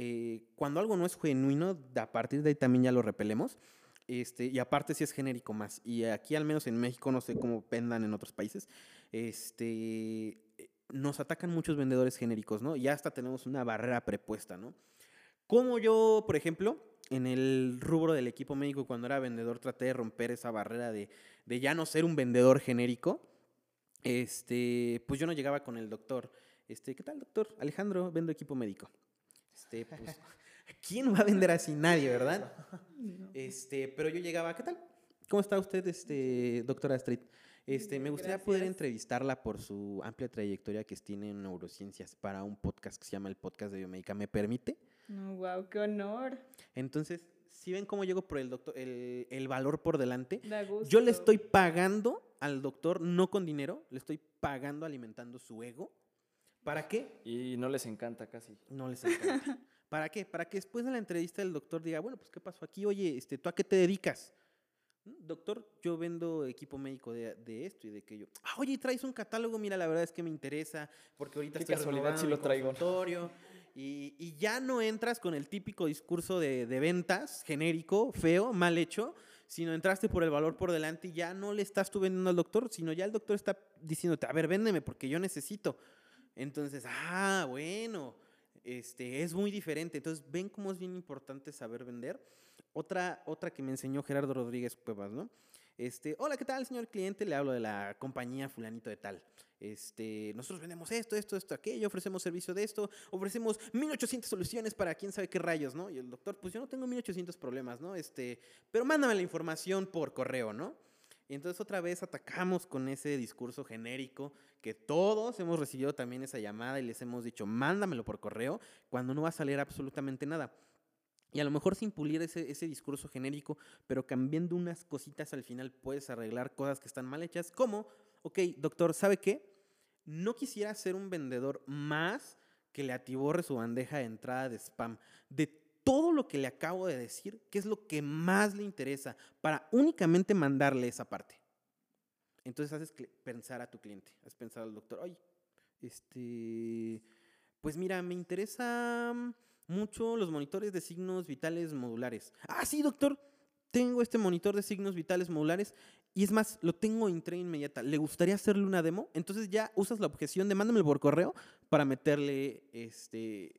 eh, cuando algo no es genuino, a partir de ahí también ya lo repelemos. Este, y aparte si es genérico más. Y aquí al menos en México, no sé cómo vendan en otros países, este, nos atacan muchos vendedores genéricos, ¿no? Y hasta tenemos una barrera prepuesta, ¿no? Como yo, por ejemplo, en el rubro del equipo médico, cuando era vendedor, traté de romper esa barrera de, de ya no ser un vendedor genérico este, pues yo no llegaba con el doctor. Este, ¿qué tal, doctor? Alejandro, vendo equipo médico. Este, pues, [LAUGHS] ¿quién va a vender así? Nadie, ¿verdad? Este, pero yo llegaba, ¿qué tal? ¿Cómo está usted, este, doctora Street? Este, me gustaría poder entrevistarla por su amplia trayectoria que tiene en neurociencias para un podcast que se llama el Podcast de Biomédica. ¿Me permite? wow, qué honor. Entonces, si ven cómo llego por el doctor, el, el valor por delante, yo le estoy pagando al doctor no con dinero, le estoy pagando alimentando su ego. ¿Para qué? Y no les encanta casi. No les encanta. [LAUGHS] ¿Para qué? Para que después de la entrevista el doctor diga, bueno, pues ¿qué pasó aquí? Oye, este, ¿tú a qué te dedicas? Doctor, yo vendo equipo médico de, de esto y de aquello. Ah, oye, traes un catálogo, mira, la verdad es que me interesa, porque ahorita Qué estoy casualidad si lo traigo. Y, y, ya no entras con el típico discurso de, de ventas, genérico, feo, mal hecho, sino entraste por el valor por delante y ya no le estás tú vendiendo al doctor, sino ya el doctor está diciéndote, a ver, véndeme porque yo necesito. Entonces, ah, bueno, este, es muy diferente. Entonces, ven cómo es bien importante saber vender. Otra, otra que me enseñó Gerardo Rodríguez Cuevas, ¿no? Este, hola, ¿qué tal, señor cliente? Le hablo de la compañía fulanito de tal. Este, nosotros vendemos esto, esto, esto, aquello, ofrecemos servicio de esto, ofrecemos 1800 soluciones para quién sabe qué rayos, ¿no? Y el doctor, pues yo no tengo 1800 problemas, ¿no? Este, pero mándame la información por correo, ¿no? Y entonces otra vez atacamos con ese discurso genérico que todos hemos recibido también esa llamada y les hemos dicho, mándamelo por correo, cuando no va a salir absolutamente nada. Y a lo mejor sin pulir ese, ese, discurso genérico, pero cambiando unas cositas al final puedes arreglar cosas que están mal hechas, como, ok, doctor, ¿sabe qué? No quisiera ser un vendedor más que le atiborre su bandeja de entrada de spam. De todo lo que le acabo de decir, ¿qué es lo que más le interesa para únicamente mandarle esa parte? Entonces haces pensar a tu cliente, haces pensar al doctor, oye, este, pues mira, me interesa mucho los monitores de signos vitales modulares. Ah, sí, doctor, tengo este monitor de signos vitales modulares y es más, lo tengo en tren inmediata. ¿Le gustaría hacerle una demo? Entonces ya usas la objeción de mándamelo por correo para meterle este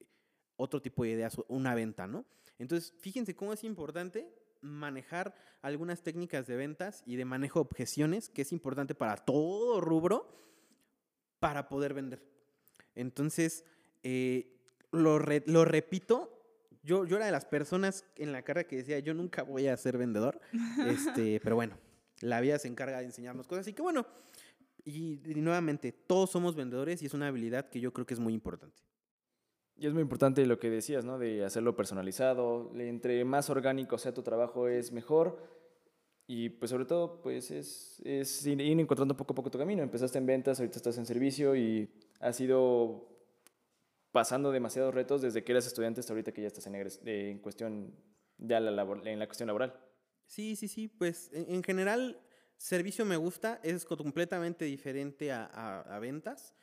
otro tipo de ideas, una venta, ¿no? Entonces, fíjense cómo es importante manejar algunas técnicas de ventas y de manejo de objeciones, que es importante para todo rubro, para poder vender. Entonces, eh, lo, lo repito, yo, yo era de las personas en la carrera que decía, yo nunca voy a ser vendedor, [LAUGHS] este, pero bueno, La vida se encarga de enseñarnos cosas. Así que bueno, y, y nuevamente, todos somos vendedores y es una habilidad que yo creo que es muy importante. Y es muy importante lo que decías, ¿no? De hacerlo personalizado. Entre más orgánico sea tu trabajo es mejor. Y pues sobre todo, pues es, es ir encontrando poco a poco tu camino. Empezaste en ventas, ahorita estás en servicio y has ido pasando demasiados retos desde que eras estudiante hasta ahorita que ya estás en, en cuestión, ya la labor- en la cuestión laboral. Sí, sí, sí. Pues en, en general, servicio me gusta. Es co- completamente diferente a, a- a ventas.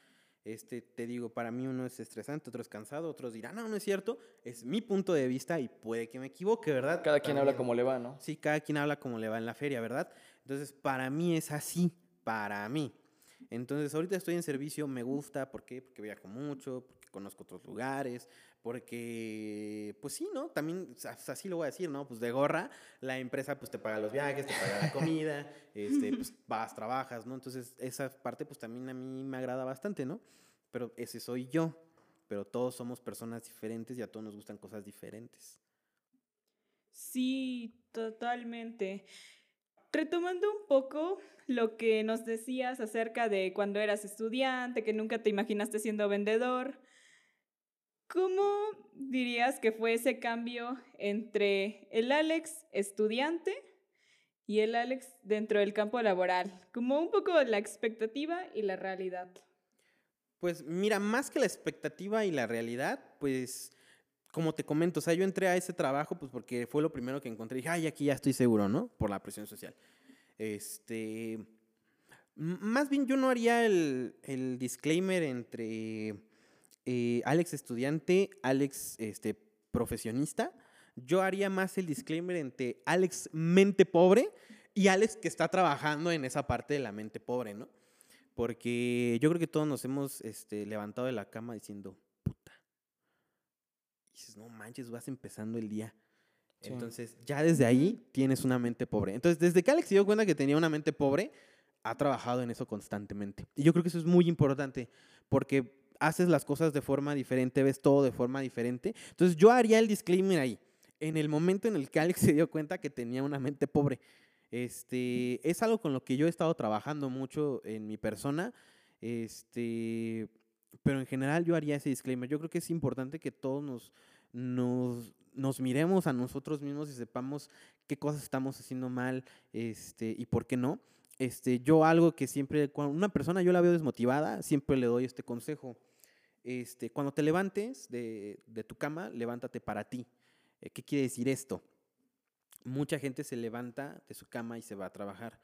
Este, te digo, para mí uno es estresante, otro es cansado, otros dirán, no, no es cierto. Es mi punto de vista y puede que me equivoque, ¿verdad? Cada quien habla como le va, ¿no? Sí, cada quien habla como le va en la feria, ¿verdad? Entonces, para mí es así, para mí. Entonces, ahorita estoy en servicio, me gusta, ¿por qué? Porque viajo mucho, porque conozco otros lugares, porque, pues sí, ¿no? También, o sea, así lo voy a decir, ¿no? Pues de gorra, la empresa pues te paga los viajes, te paga la comida, [LAUGHS] este, pues vas, trabajas, ¿no? Entonces, esa parte pues también a mí me agrada bastante, ¿no? Pero ese soy yo, pero todos somos personas diferentes y a todos nos gustan cosas diferentes. Sí, totalmente. Retomando un poco lo que nos decías acerca de cuando eras estudiante, que nunca te imaginaste siendo vendedor, ¿cómo dirías que fue ese cambio entre el Alex estudiante y el Alex dentro del campo laboral? Como un poco la expectativa y la realidad. Pues mira, más que la expectativa y la realidad, pues como te comento, o sea, yo entré a ese trabajo pues porque fue lo primero que encontré. Dije, ay, aquí ya estoy seguro, ¿no? Por la presión social. Este, más bien yo no haría el, el disclaimer entre eh, Alex estudiante, Alex este, profesionista. Yo haría más el disclaimer entre Alex mente pobre y Alex que está trabajando en esa parte de la mente pobre, ¿no? Porque yo creo que todos nos hemos este, levantado de la cama diciendo, puta. Y dices, no manches, vas empezando el día. Sí. Entonces, ya desde ahí tienes una mente pobre. Entonces, desde que Alex se dio cuenta que tenía una mente pobre, ha trabajado en eso constantemente. Y yo creo que eso es muy importante, porque haces las cosas de forma diferente, ves todo de forma diferente. Entonces, yo haría el disclaimer ahí. En el momento en el que Alex [LAUGHS] se dio cuenta que tenía una mente pobre. Este, es algo con lo que yo he estado trabajando mucho en mi persona. Este, pero en general yo haría ese disclaimer. Yo creo que es importante que todos nos, nos, nos miremos a nosotros mismos y sepamos qué cosas estamos haciendo mal este, y por qué no. Este, yo algo que siempre, cuando una persona yo la veo desmotivada, siempre le doy este consejo. Este, cuando te levantes de, tu cama, levántate para ti. Eh, ¿Qué quiere decir esto? Mucha gente se levanta de su cama y se va a trabajar.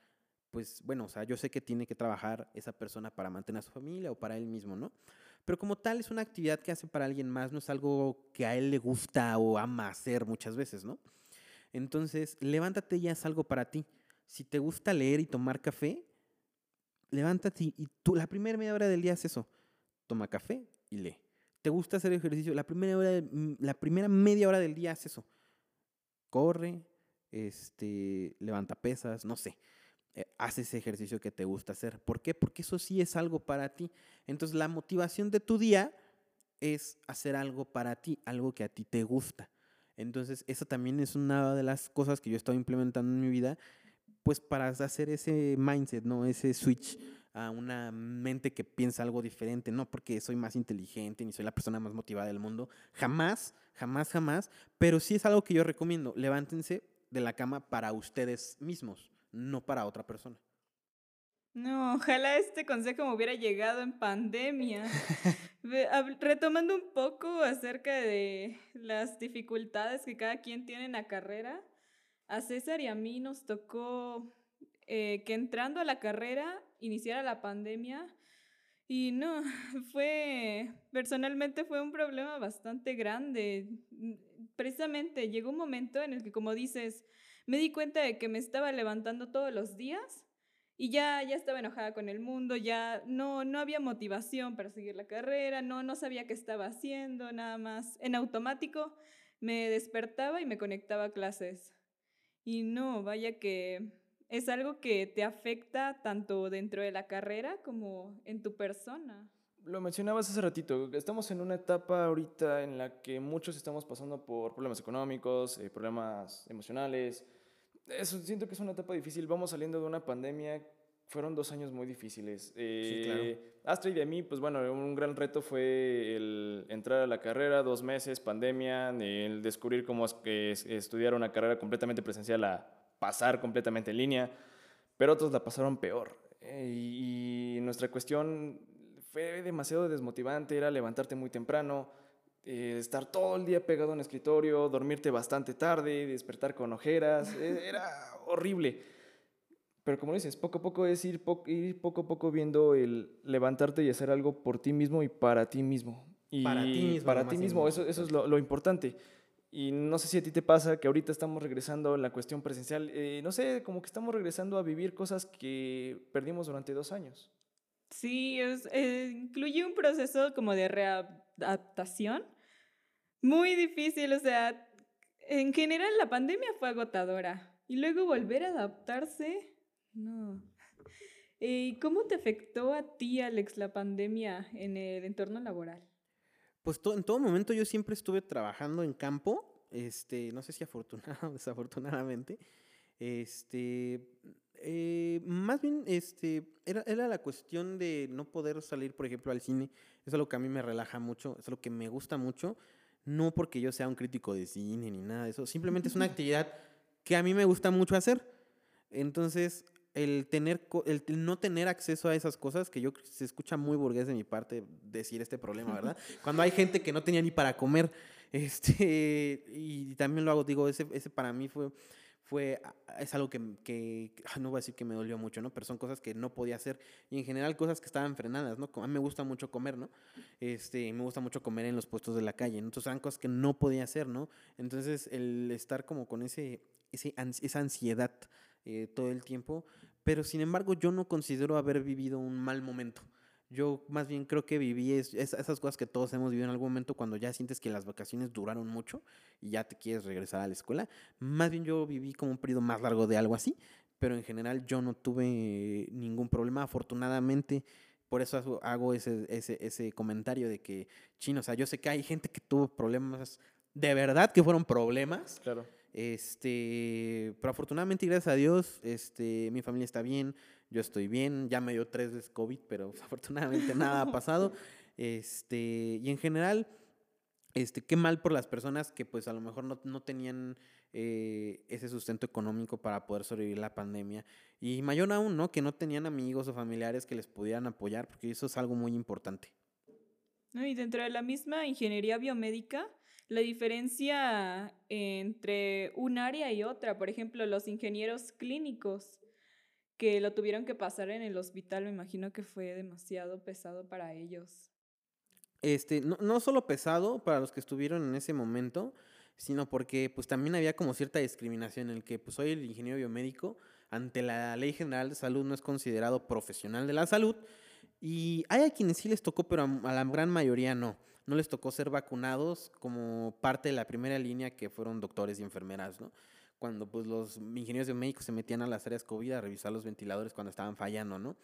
Pues bueno, o sea, yo sé que tiene que trabajar esa persona para mantener a su familia o para él mismo, ¿no? Pero como tal es una actividad que hace para alguien más, no es algo que a él le gusta o ama hacer muchas veces, ¿no? Entonces, levántate y haz algo para ti. Si te gusta leer y tomar café, levántate y tú la primera media hora del día haz eso. Toma café y lee. ¿Te gusta hacer ejercicio? La primera, hora mm, la primera media hora del día haz eso. Corre, este, levanta pesas, no sé. Eh, haz ese ejercicio que te gusta hacer. ¿Por qué? Porque eso sí es algo para ti. Entonces, la motivación de tu día es hacer algo para ti, algo que a ti te gusta. Entonces, eso también es una de las cosas que yo he estado implementando en mi vida, pues para hacer ese mindset, ¿no? Ese switch a una mente que piensa algo diferente, no porque soy más inteligente ni soy la persona más motivada del mundo, jamás, jamás, jamás, pero sí es algo que yo recomiendo, levántense de la cama para ustedes mismos, no para otra persona. No, ojalá este consejo me hubiera llegado en pandemia. [LAUGHS] Retomando un poco acerca de las dificultades que cada quien tiene en la carrera, a César y a mí nos tocó eh, que entrando a la carrera iniciara la pandemia y no, [LAUGHS] fue, personalmente fue un problema bastante grande. Precisamente llegó un momento en el que, como dices, me di cuenta de que me estaba levantando todos los días y ya, ya estaba enojada con el mundo, ya no, no había motivación para seguir la carrera, no, no sabía qué estaba haciendo, nada más. En automático me despertaba y me conectaba a clases. Y no, vaya que es algo que te afecta tanto dentro de la carrera como en tu persona. Lo mencionabas hace ratito, estamos en una etapa ahorita en la que muchos estamos pasando por problemas económicos, eh, problemas emocionales, Eso, siento que es una etapa difícil. Vamos saliendo de una pandemia. Fueron dos años muy difíciles. Eh, claro. Astrid y a mí, pues bueno, un gran reto fue el entrar a la carrera, dos meses, pandemia, el descubrir cómo es que es- estudiar una carrera completamente presencial a pasar completamente en línea, pero otros la pasaron peor. Eh, y, nuestra cuestión fue demasiado desmotivante, era levantarte muy temprano, eh, estar todo el día pegado un escritorio, dormirte bastante tarde, despertar con ojeras, eh, era horrible. Pero como dices, poco a poco es ir, po- ir poco a poco viendo el levantarte y hacer algo por ti mismo y para ti mismo. Y Para ti mismo, Para ti mismo, eso, eso es lo, lo importante. Y no sé si a ti te pasa que ahorita estamos regresando a la cuestión presencial. eh, no sé, como que estamos regresando a vivir cosas que perdimos durante dos años. Sí, es, eh, incluye un proceso como de readaptación muy difícil, o sea, en general la pandemia fue agotadora y luego volver a adaptarse, no. ¿Y cómo te afectó a ti, Alex, la pandemia en el entorno laboral? Pues to- en todo momento yo siempre estuve trabajando en campo, este, no sé si afortunado [LAUGHS] o desafortunadamente, este, eh, más bien, este, era, era la cuestión de no poder salir, por ejemplo, al cine, es algo que a mí me relaja mucho, es algo que me gusta mucho, no porque yo sea un crítico de cine ni nada de eso, simplemente es una [LAUGHS] actividad que a mí me gusta mucho hacer, entonces el tener el, no tener acceso a esas cosas que yo se escucha muy burgués de mi parte decir este problema, [LAUGHS] ¿verdad? Cuando hay gente que no tenía ni para comer, [LAUGHS] este y también lo hago, digo, ese, ese para mí fue fue a- es algo que, que ah, no voy a decir que me dolió mucho, ¿no? Pero son cosas que no podía hacer y en general cosas que estaban frenadas, ¿no? Como A mí me gusta mucho comer, ¿no? Este, me gusta mucho comer en los puestos de la calle, ¿no? entonces eran cosas que no podía hacer, ¿no? Entonces el estar como con ese, ese esa ansiedad eh, todo el tiempo, pero sin embargo yo no considero haber vivido un mal momento. Yo más bien creo que viví es- es- esas cosas que todos hemos vivido en algún momento cuando ya sientes que las vacaciones duraron mucho y ya te quieres regresar a la escuela. Más bien yo viví como un periodo más largo de algo así, pero en general yo no tuve ningún problema, afortunadamente. Por eso hago- ese, ese, ese comentario de que, chino, o sea, yo sé que hay gente que tuvo problemas, de verdad que fueron problemas, Claro. Este, pero afortunadamente, gracias a Dios, este, mi familia está bien, yo estoy bien, ya me dio tres veces COVID, pero [LAUGHS] afortunadamente nada ha pasado. [LAUGHS] Este, y en general, este, qué mal por las personas que pues a lo mejor no, no tenían eh, ese sustento económico para poder sobrevivir la pandemia. Y mayor aún, ¿no? Que no tenían amigos o familiares que les pudieran apoyar, porque eso es algo muy importante. Y dentro de la misma ingeniería biomédica, la diferencia entre un área y otra, por ejemplo, los ingenieros clínicos que lo tuvieron que pasar en el hospital, me imagino que fue demasiado pesado para ellos. Este, no, no solo pesado para los que estuvieron en ese momento, sino porque pues también había como cierta discriminación en el que pues soy el ingeniero biomédico, ante la Ley General de Salud no es considerado profesional de la salud y hay a quienes sí les tocó, pero a la gran mayoría no. No les tocó ser vacunados como parte de la primera línea que fueron doctores y enfermeras, ¿no? Cuando pues los ingenieros biomédicos se metían a las áreas COVID a revisar los ventiladores cuando estaban fallando, ¿no?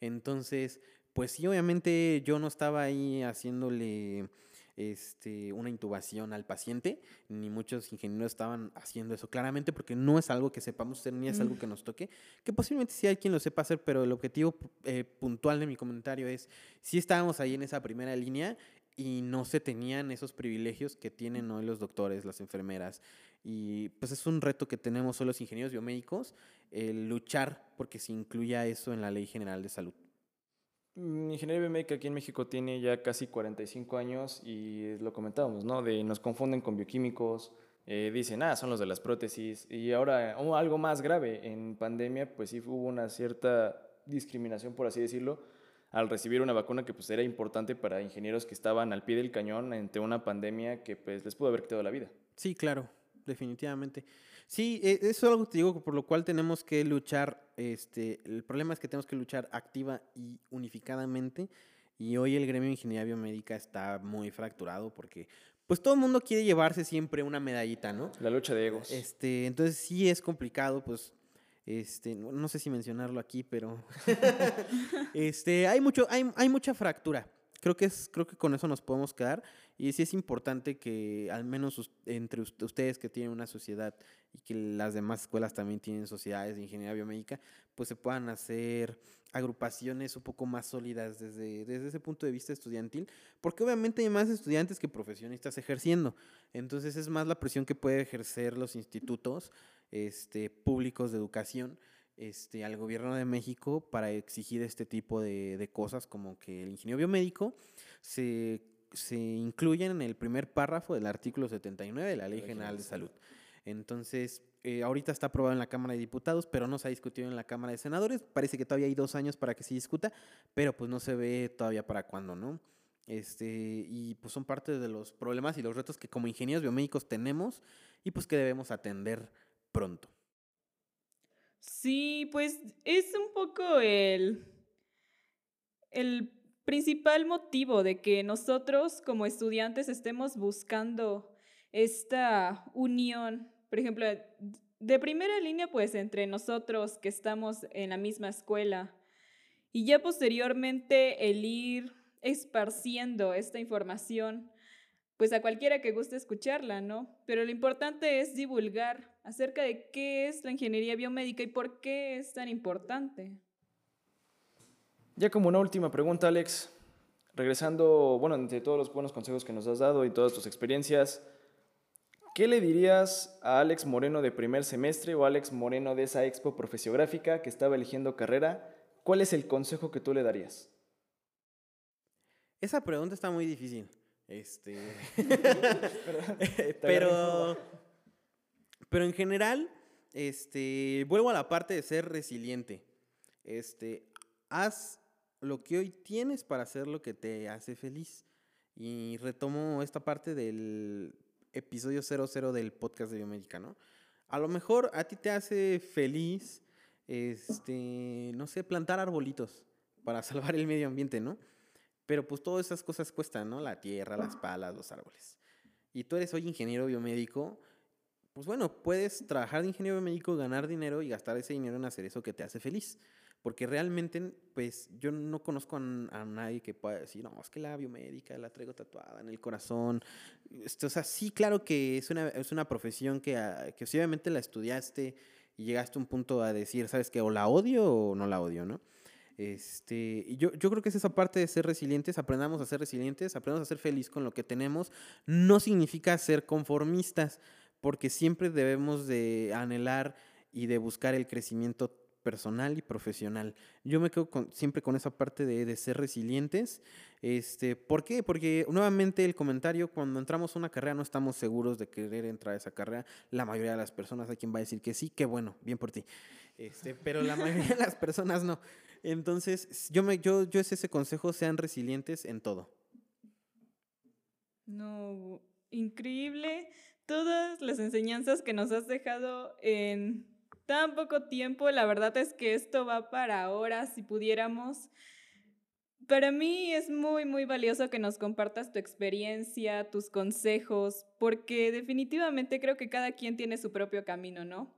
Entonces, pues sí, obviamente yo no estaba ahí haciéndole este, una intubación al paciente, ni muchos ingenieros estaban haciendo eso claramente porque no es algo que sepamos hacer ni es algo Mm. que nos toque, que posiblemente sí hay quien lo sepa hacer, pero el objetivo eh, puntual de mi comentario es, sí estábamos ahí en esa primera línea y no se tenían esos privilegios que tienen hoy los doctores, las enfermeras. Y pues es un reto que tenemos hoy los ingenieros biomédicos, el luchar porque se incluya eso en la Ley General de Salud. Mm, Ingeniería biomédica aquí en México tiene ya casi 45 años y lo comentábamos, ¿no? De nos confunden con bioquímicos, eh, dicen, ah, son los de las prótesis. Y ahora, algo más grave, en pandemia, pues sí hubo una cierta discriminación, por así decirlo, al recibir una vacuna que pues era importante para ingenieros que estaban al pie del cañón ante una pandemia que pues les pudo haber quitado la vida. Sí, claro, definitivamente. Sí, eh, eso es algo que te digo, por lo cual tenemos que luchar, este, el problema es que tenemos que luchar activa y unificadamente, y hoy el gremio de ingeniería biomédica está muy fracturado porque, pues todo el mundo quiere llevarse siempre una medallita, ¿no? La lucha de egos. Este, entonces sí es complicado, pues, este, no, sé si mencionarlo aquí, pero [LAUGHS] este, hay mucho, hay, hay mucha fractura. creo que es creo que con eso nos podemos quedar y sí es importante que al menos entre ustedes que tienen una sociedad y que las demás escuelas también tienen sociedades de ingeniería biomédica pues se puedan hacer agrupaciones un poco más sólidas desde, desde ese punto de vista estudiantil, porque obviamente hay más estudiantes que profesionistas ejerciendo, entonces es más la presión que puede ejercer los institutos este, públicos de educación este, al gobierno de México para exigir este tipo de, cosas como que el ingeniero biomédico se, se incluya en el primer párrafo del artículo 79 de la Ley General de Salud. Entonces, eh, ahorita está aprobado en la Cámara de Diputados, pero no se ha discutido en la Cámara de Senadores. Parece que todavía hay dos años para que se discuta, pero pues no se ve todavía para cuándo, ¿no? Este, y pues son parte de los problemas y los retos que como ingenieros biomédicos tenemos y pues que debemos atender pronto. Sí, pues es un poco el, el principal motivo de que nosotros como estudiantes estemos buscando esta unión, por ejemplo, de primera línea, pues entre nosotros que estamos en la misma escuela y ya posteriormente el ir esparciendo esta información, pues a cualquiera que guste escucharla, ¿no? Pero lo importante es divulgar acerca de qué es la ingeniería biomédica y por qué es tan importante. Ya como una última pregunta, Alex, regresando, bueno, entre todos los buenos consejos que nos has dado y todas tus experiencias, ¿qué le dirías a Alex Moreno de primer semestre o Alex Moreno de esa expo profesiográfica que estaba eligiendo carrera? ¿Cuál es el consejo que tú le darías? Esa pregunta está muy difícil. Este. [LAUGHS] pero. [LAUGHS] Pero en general, este. Vuelvo a la parte de ser resiliente. Este. Haz lo que hoy tienes para hacer lo que te hace feliz. Y retomo esta parte del episodio 00 del podcast de Biomédica, ¿no? A lo mejor a ti te hace feliz, este, no sé, plantar arbolitos para [LAUGHS] salvar el medio ambiente, ¿no? Pero pues todas esas cosas cuestan, ¿no? La tierra, las palas, los árboles. Y tú eres hoy ingeniero biomédico, pues bueno, puedes trabajar de ingeniero biomédico, ganar dinero y gastar ese dinero en hacer eso que te hace feliz. Porque realmente, pues yo no conozco a, nadie que pueda decir, no, es que la biomédica la traigo tatuada en el corazón. Esto, o sea, sí, claro que es una, es una profesión que, ah, que obviamente la estudiaste y llegaste a un punto a decir, ¿sabes qué? O la odio o no la odio, ¿no? Este, yo, yo creo que es esa parte de ser resilientes, aprendamos a ser resilientes, aprendamos a ser feliz con lo que tenemos. No significa ser conformistas, porque siempre debemos de anhelar y de buscar el crecimiento personal y profesional. Yo me quedo siempre con esa parte de, ser resilientes. Este, ¿Por qué? Porque nuevamente el comentario, cuando entramos a una carrera no estamos seguros de querer entrar a esa carrera. La mayoría de las personas hay quien va a decir que sí, qué bueno, bien por ti. Este, pero la mayoría de las personas no. Entonces, yo, me, yo, yo es ese consejo, sean resilientes en todo. No, increíble todas las enseñanzas que nos has dejado en tan poco tiempo. La verdad es que esto va para horas, si pudiéramos. Para mí es muy, muy valioso que nos compartas tu experiencia, tus consejos, porque definitivamente creo que cada quien tiene su propio camino, ¿no?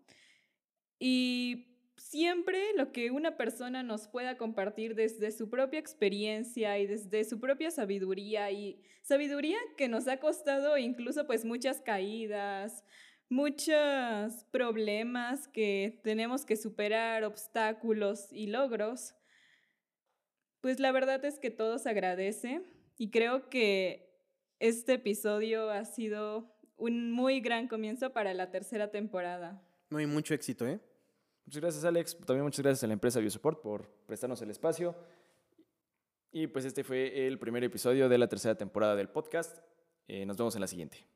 Y siempre lo que una persona nos pueda compartir desde su propia experiencia y desde su propia sabiduría y sabiduría que nos ha costado incluso pues muchas caídas, muchos problemas que tenemos que superar, obstáculos y logros, pues la verdad es que todo se agradece y creo que este episodio ha sido un muy gran comienzo para la tercera temporada. Muy mucho éxito, ¿eh? Muchas gracias, Alex. También muchas gracias a la empresa Biosupport por prestarnos el espacio. Y pues este fue el primer episodio de la tercera temporada del podcast. Eh, nos vemos en la siguiente.